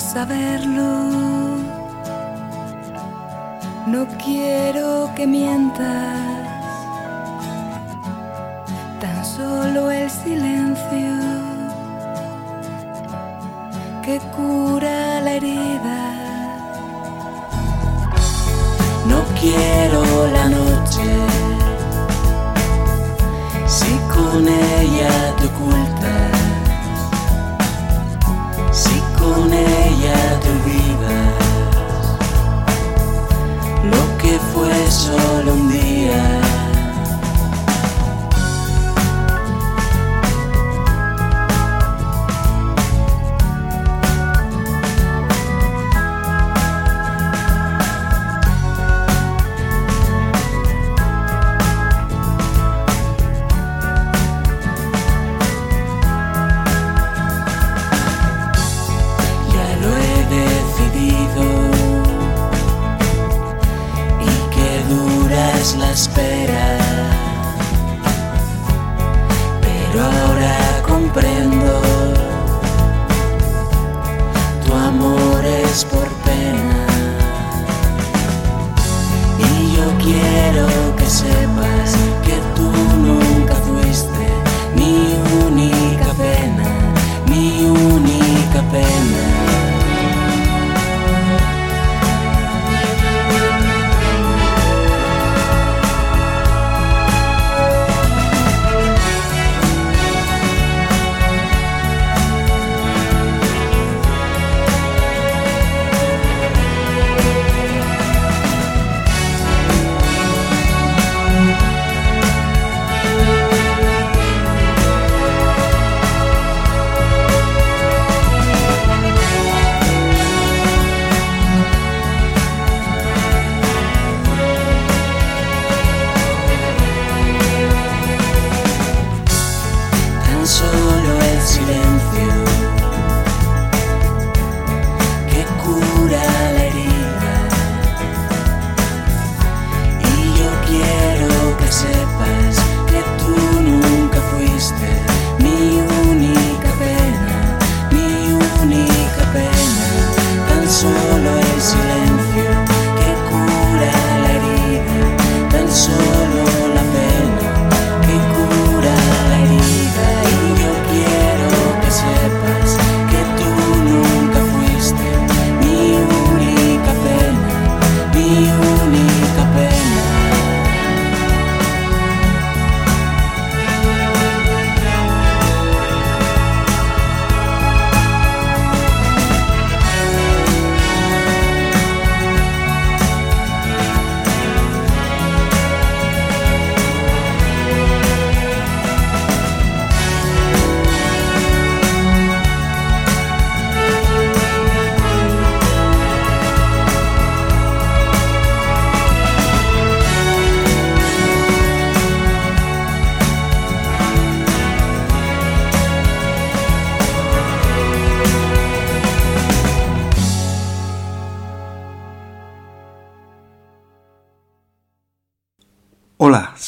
saberlo. No quiero que mientas. Tan solo el silencio que cura la herida. No quiero la noche si con ella te ocultas con ella te olvidas lo que fue solo un día.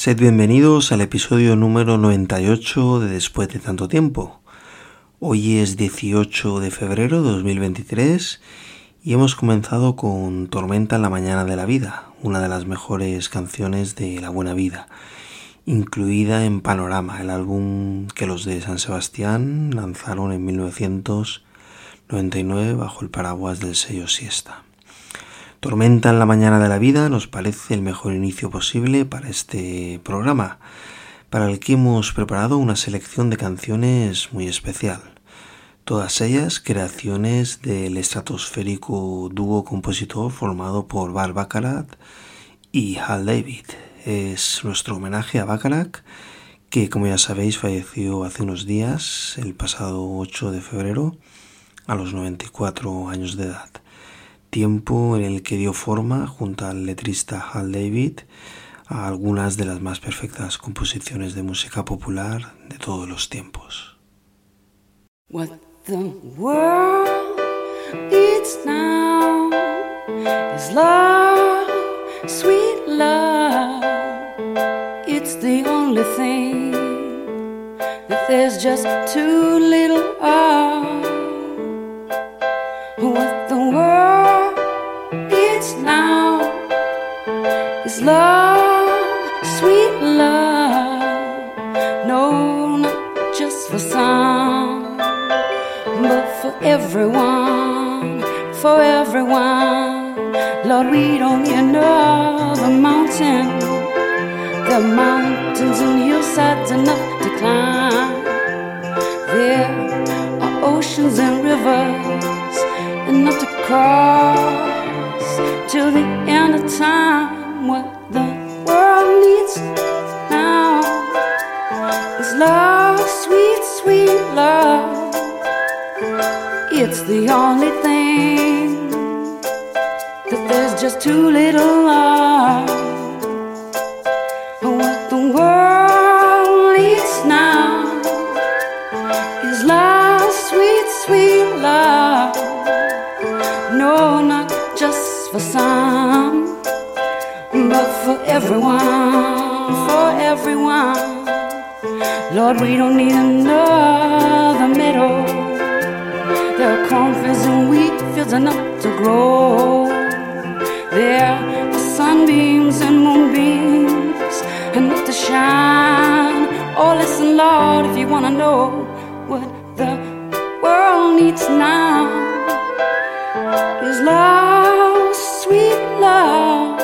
Sed bienvenidos al episodio número 98 de Después de tanto tiempo. Hoy es 18 de febrero de 2023 y hemos comenzado con Tormenta en la mañana de la vida, una de las mejores canciones de La Buena Vida, incluida en Panorama, el álbum que los de San Sebastián lanzaron en 1999 bajo el paraguas del sello Siesta. Tormenta en la mañana de la vida nos parece el mejor inicio posible para este programa, para el que hemos preparado una selección de canciones muy especial. Todas ellas creaciones del estratosférico dúo compositor formado por Bar Baccarat y Hal David. Es nuestro homenaje a Bacharach que como ya sabéis falleció hace unos días, el pasado 8 de febrero, a los 94 años de edad. Tiempo en el que dio forma, junto al letrista Hal David, a algunas de las más perfectas composiciones de música popular de todos los tiempos. What the world now is love, sweet love. It's the only thing that just too little. Love, sweet love. No, not just for some, but for everyone, for everyone. Lord, we don't need another mountain. The mountains and hillsides enough to climb. There are oceans and rivers enough to cross till the end of time. What the world needs now is love, sweet, sweet love. It's the only thing that there's just too little of. Lord, we don't need another meadow. Are cornfields and wheat fields enough to grow. There are sunbeams and moonbeams enough to shine. Oh, listen, Lord, if you want to know what the world needs now is love, sweet love.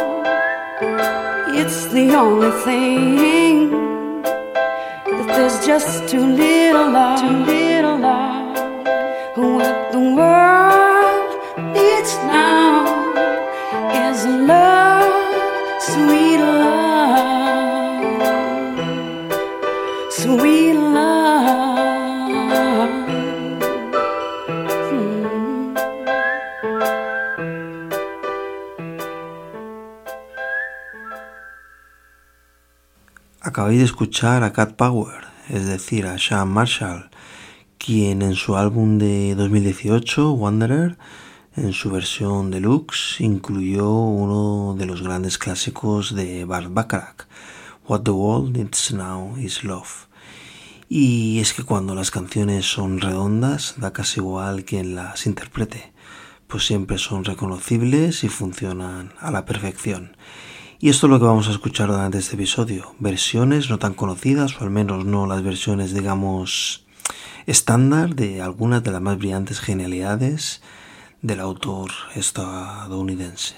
It's the only thing just too little love, too little of. What the world needs now is love, sweet love, sweet love. Hmm. Acabáis de escuchar a Cat Power, es decir, a Sean Marshall, quien en su álbum de 2018, Wanderer, en su versión deluxe, incluyó uno de los grandes clásicos de Bart Bacharach, What the World Needs Now is Love. Y es que cuando las canciones son redondas, da casi igual quien las interprete, pues siempre son reconocibles y funcionan a la perfección. Y esto es lo que vamos a escuchar durante este episodio, versiones no tan conocidas, o al menos no las versiones, digamos, estándar de algunas de las más brillantes genialidades del autor estadounidense.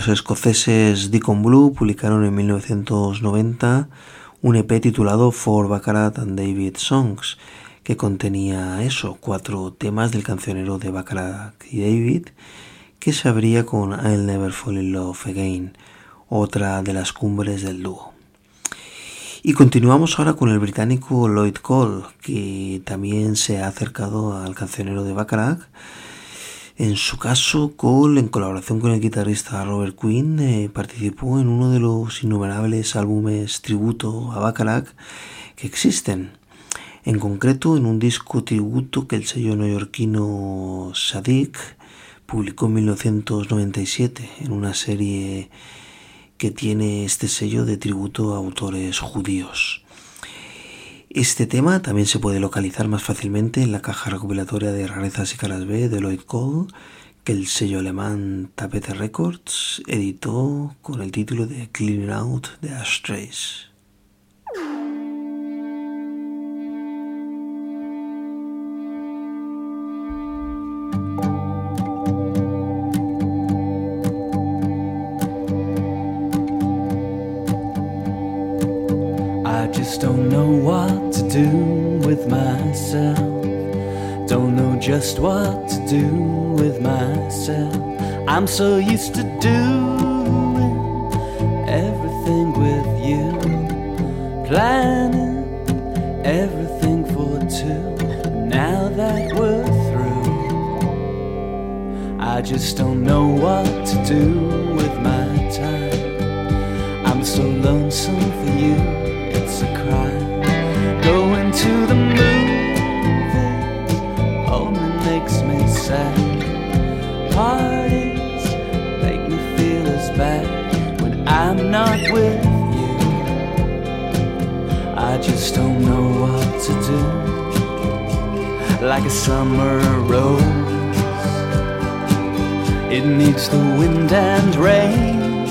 Los escoceses Deacon Blue publicaron en 1990 un EP titulado For Baccarat and David Songs, que contenía eso, cuatro temas del cancionero de Baccarat y David, que se abría con I'll Never Fall in Love Again, otra de las cumbres del dúo. Y continuamos ahora con el británico Lloyd Cole, que también se ha acercado al cancionero de Baccarat. En su caso, Cole, en colaboración con el guitarrista Robert Quinn, eh, participó en uno de los innumerables álbumes tributo a Bacharach que existen. En concreto, en un disco tributo que el sello neoyorquino Sadik publicó en 1997 en una serie que tiene este sello de tributo a autores judíos. Este tema también se puede localizar más fácilmente en la caja recopilatoria de rarezas y caras B de Lloyd Cole, que el sello alemán Tapete Records editó con el título de Cleaning Out the Ashtrays. Just what to do with myself. I'm so used to doing everything with you, planning everything for two. Now that we're through, I just don't know what to do Parties make me feel as bad when I'm not with you. I just don't know what to do. Like a summer rose, it needs the wind and rain.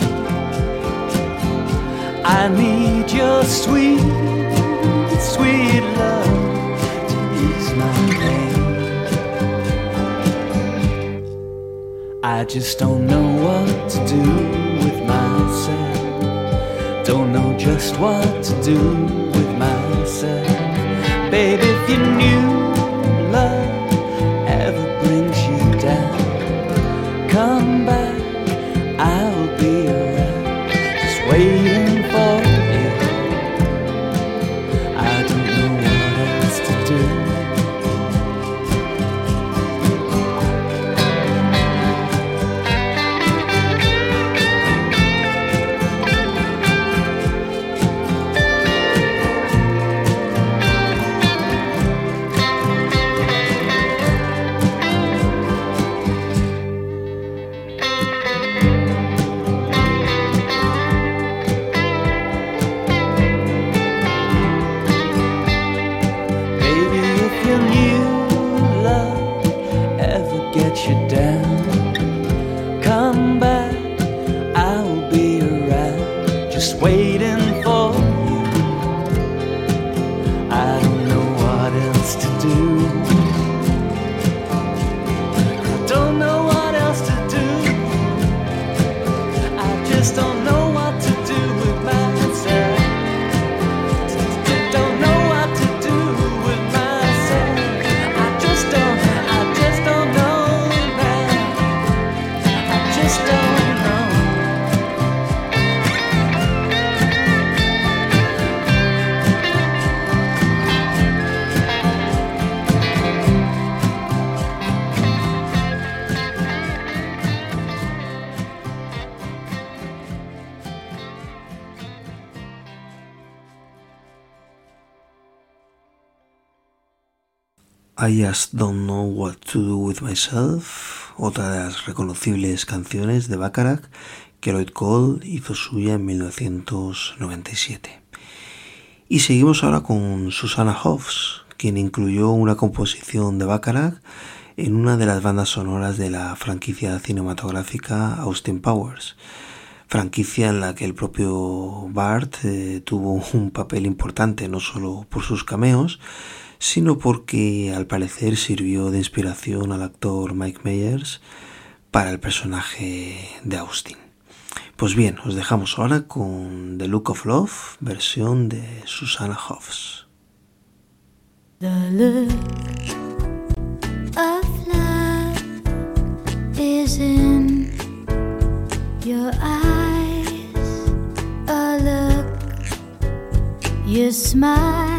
I need your sweet, sweet love to ease my I just don't know what to do with myself. Don't know just what to do with myself. Baby, if you knew I Just Don't Know What to Do With Myself, otra de las reconocibles canciones de Bacharach que Lloyd Cole hizo suya en 1997. Y seguimos ahora con Susanna Hoffs, quien incluyó una composición de Bacharach en una de las bandas sonoras de la franquicia cinematográfica Austin Powers, franquicia en la que el propio Bart eh, tuvo un papel importante no solo por sus cameos, sino porque al parecer sirvió de inspiración al actor Mike Myers para el personaje de Austin. Pues bien, os dejamos ahora con The Look of Love, versión de Susanna Hoffs. The look of love is in your eyes. A look your smile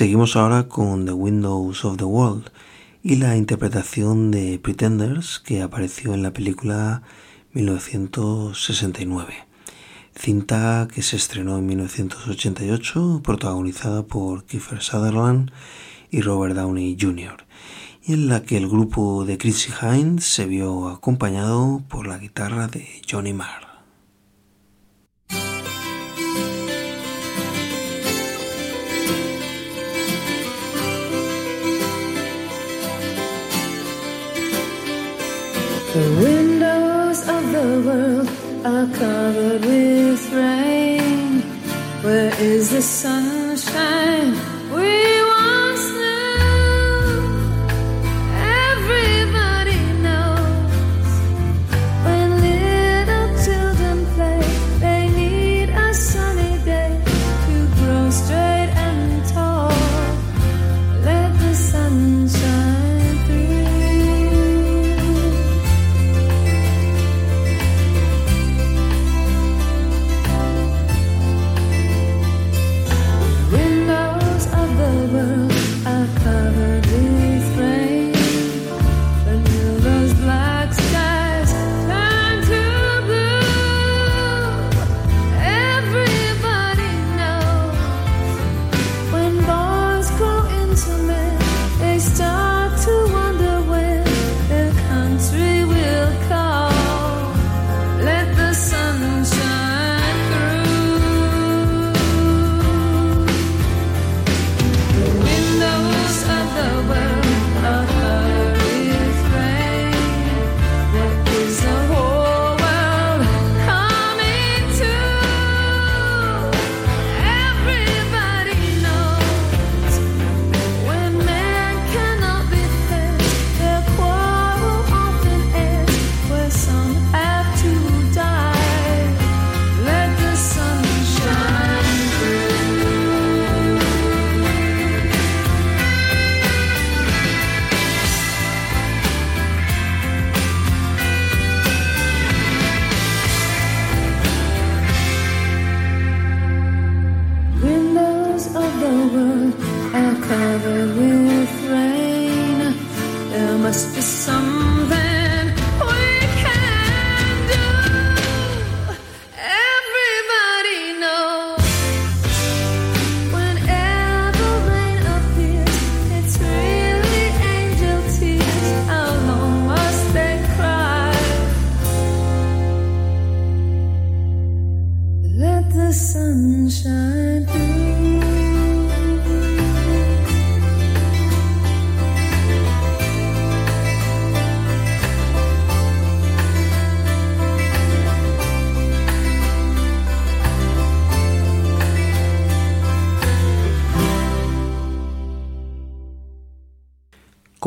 Seguimos ahora con The Windows of the World y la interpretación de Pretenders que apareció en la película 1969. Cinta que se estrenó en 1988, protagonizada por Kiefer Sutherland y Robert Downey Jr., y en la que el grupo de Chrissy Hines se vio acompañado por la guitarra de Johnny Marr. The windows of the world are covered with rain. Where is the sunshine?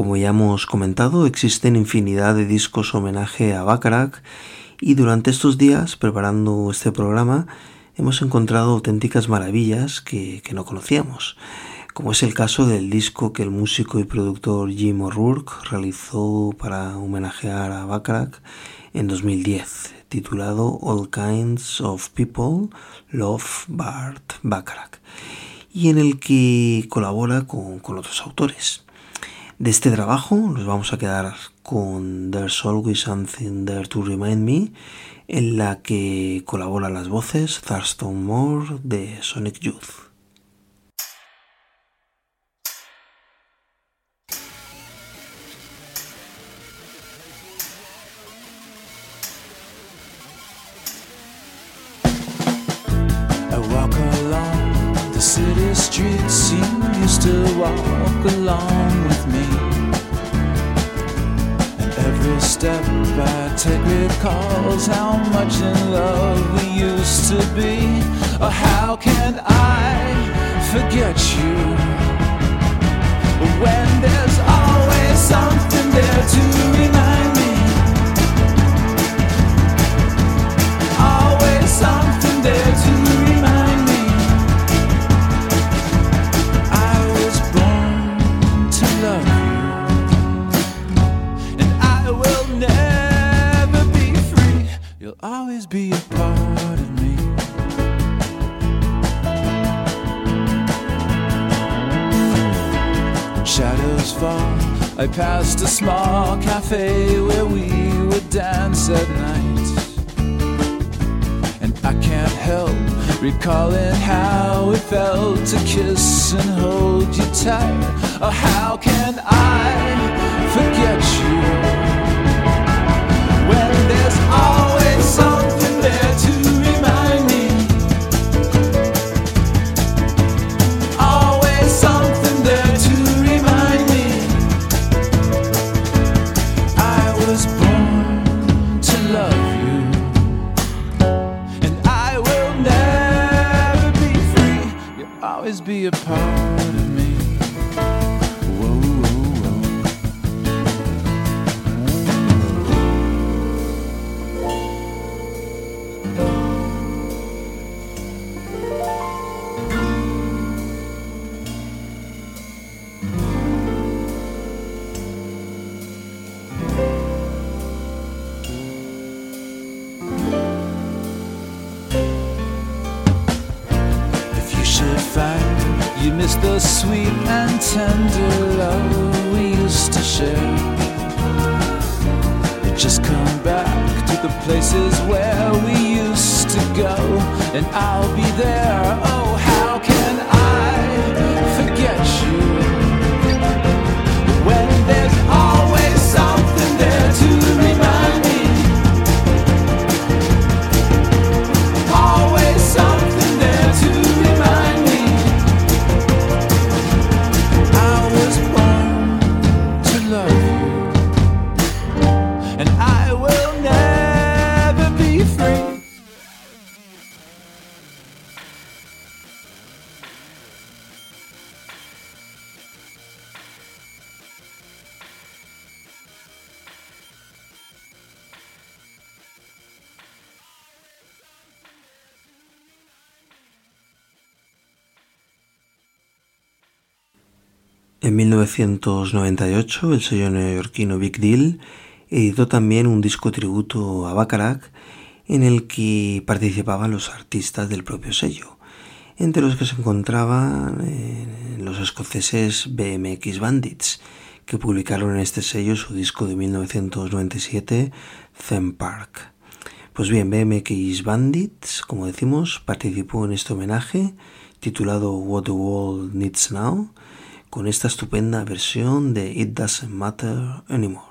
Como ya hemos comentado, existen infinidad de discos homenaje a Bacharach y durante estos días, preparando este programa, hemos encontrado auténticas maravillas que, no conocíamos, como es el caso del disco que el músico y productor Jim O'Rourke realizó para homenajear a Bacharach en 2010, titulado All Kinds of People Love Bart Bacharach, y en el que colabora con otros autores. De este trabajo nos vamos a quedar con There's Always Something There to Remind Me, en la que colaboran las voces Thurston Moore de Sonic Youth. walk along step I take recalls how much in love we used to be. Or how can I forget you when there's always something there to remind Shadows fall. I passed a small cafe where we would dance at night. And I can't help recalling how it felt to kiss and hold you tight. Oh, how can I forget you when there's always En 1998, el sello neoyorquino Big Deal editó también un disco tributo a Bacharach en el que participaban los artistas del propio sello, entre los que se encontraban eh, los escoceses BMX Bandits, que publicaron en este sello su disco de 1997, Theme Park. Pues bien, BMX Bandits, como decimos, participó en este homenaje titulado What the World Needs Now, con esta estupenda versión de It Doesn't Matter Anymore.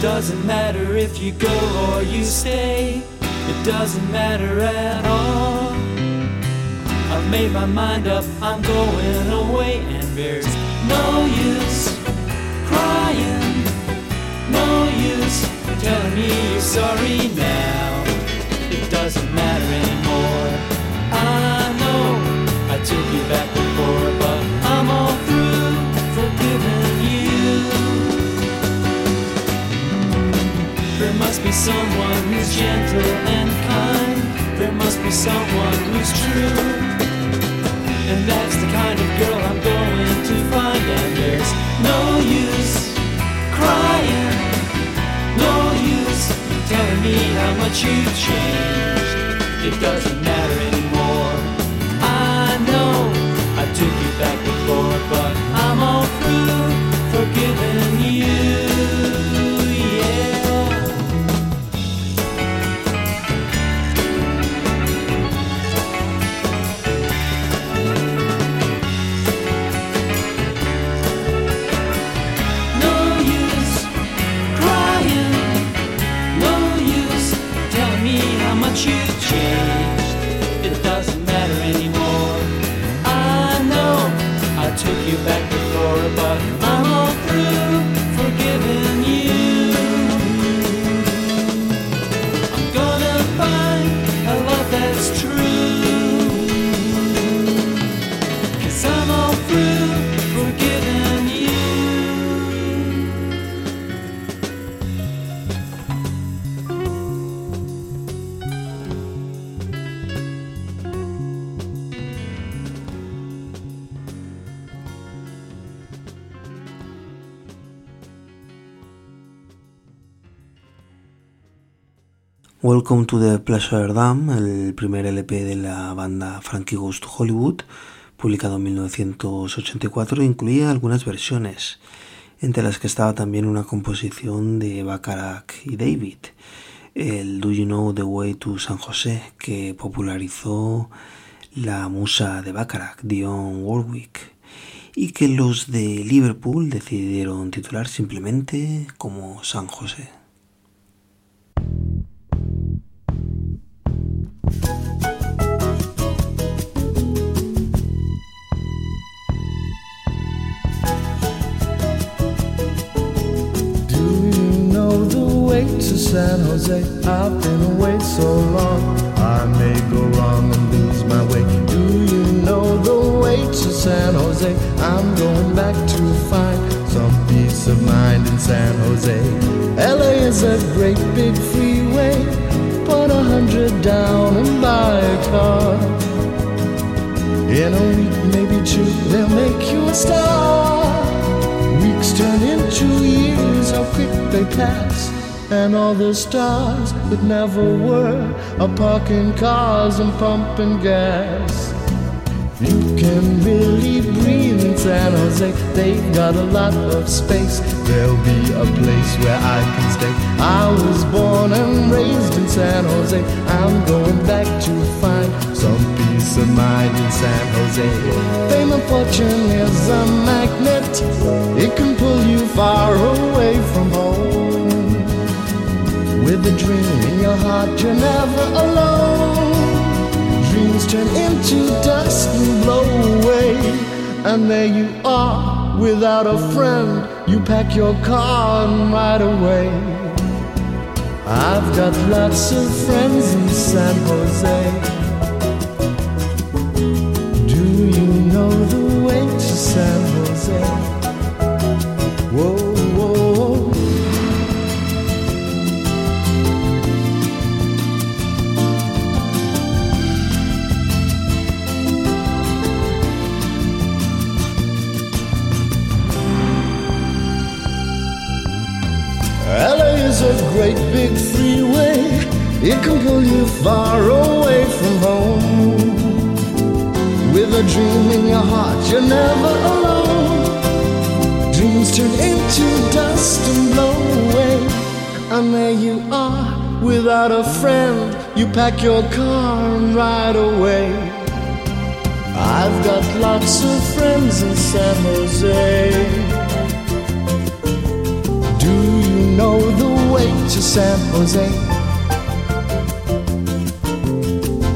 Doesn't matter if you go or you stay. It doesn't matter at all. I've made my mind up. I'm going away, and there's no use crying. No use telling me you're sorry now. It doesn't matter anymore. I someone who's gentle and kind. There must be someone who's true. And that's the kind of girl I'm going to find. And there's no use crying. No use telling me how much you've changed. It doesn't matter anymore. I know I took you back Welcome to the Pleasure Dam, el primer LP de la banda Frankie Goes to Hollywood, publicado en 1984, incluía algunas versiones, entre las que estaba también una composición de Bacharach y David, el Do You Know the Way to San José, que popularizó la musa de Bacharach, Dionne Warwick, y que los de Liverpool decidieron titular simplemente como San José. And all the stars that never were are parking cars and pumping gas. You can really breathe in San Jose. They've got a lot of space. There'll be a place where I can stay. I was born and raised in San Jose. I'm going back to find some peace of mind in San Jose. Fame and fortune is a magnet. It can pull you far away A dream in your heart, you're never alone. Dreams turn into dust and blow away. And there you are, without a friend. You pack your car and ride away. I've got lots of friends in San Jose. Do you know the way to San Jose? Whoa. Great big freeway. It can pull you far away from home. With a dream in your heart, you're never alone. Dreams turn into dust and blow away. And there you are, without a friend. You pack your car and ride away. I've got lots of friends in San Jose. To San Jose?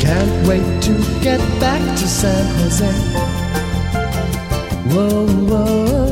Can't wait to get back to San Jose. Whoa, whoa.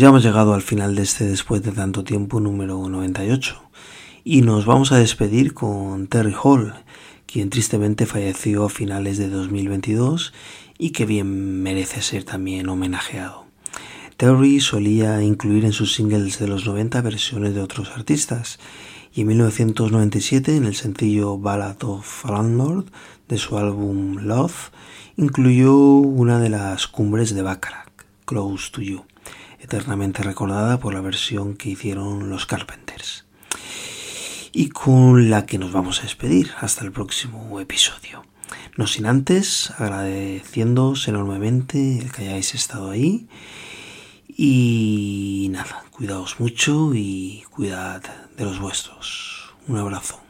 Ya hemos llegado al final de este después de tanto tiempo número 98 y nos vamos a despedir con Terry Hall, quien tristemente falleció a finales de 2022 y que bien merece ser también homenajeado. Terry solía incluir en sus singles de los 90 versiones de otros artistas y en 1997 en el sencillo Ballad of Landlord de su álbum Love incluyó una de las cumbres de Bacharach, Close to You eternamente recordada por la versión que hicieron los Carpenters. Y con la que nos vamos a despedir hasta el próximo episodio. No sin antes agradeciéndoos enormemente el que hayáis estado ahí. Y nada, cuidaos mucho y cuidad de los vuestros. Un abrazo.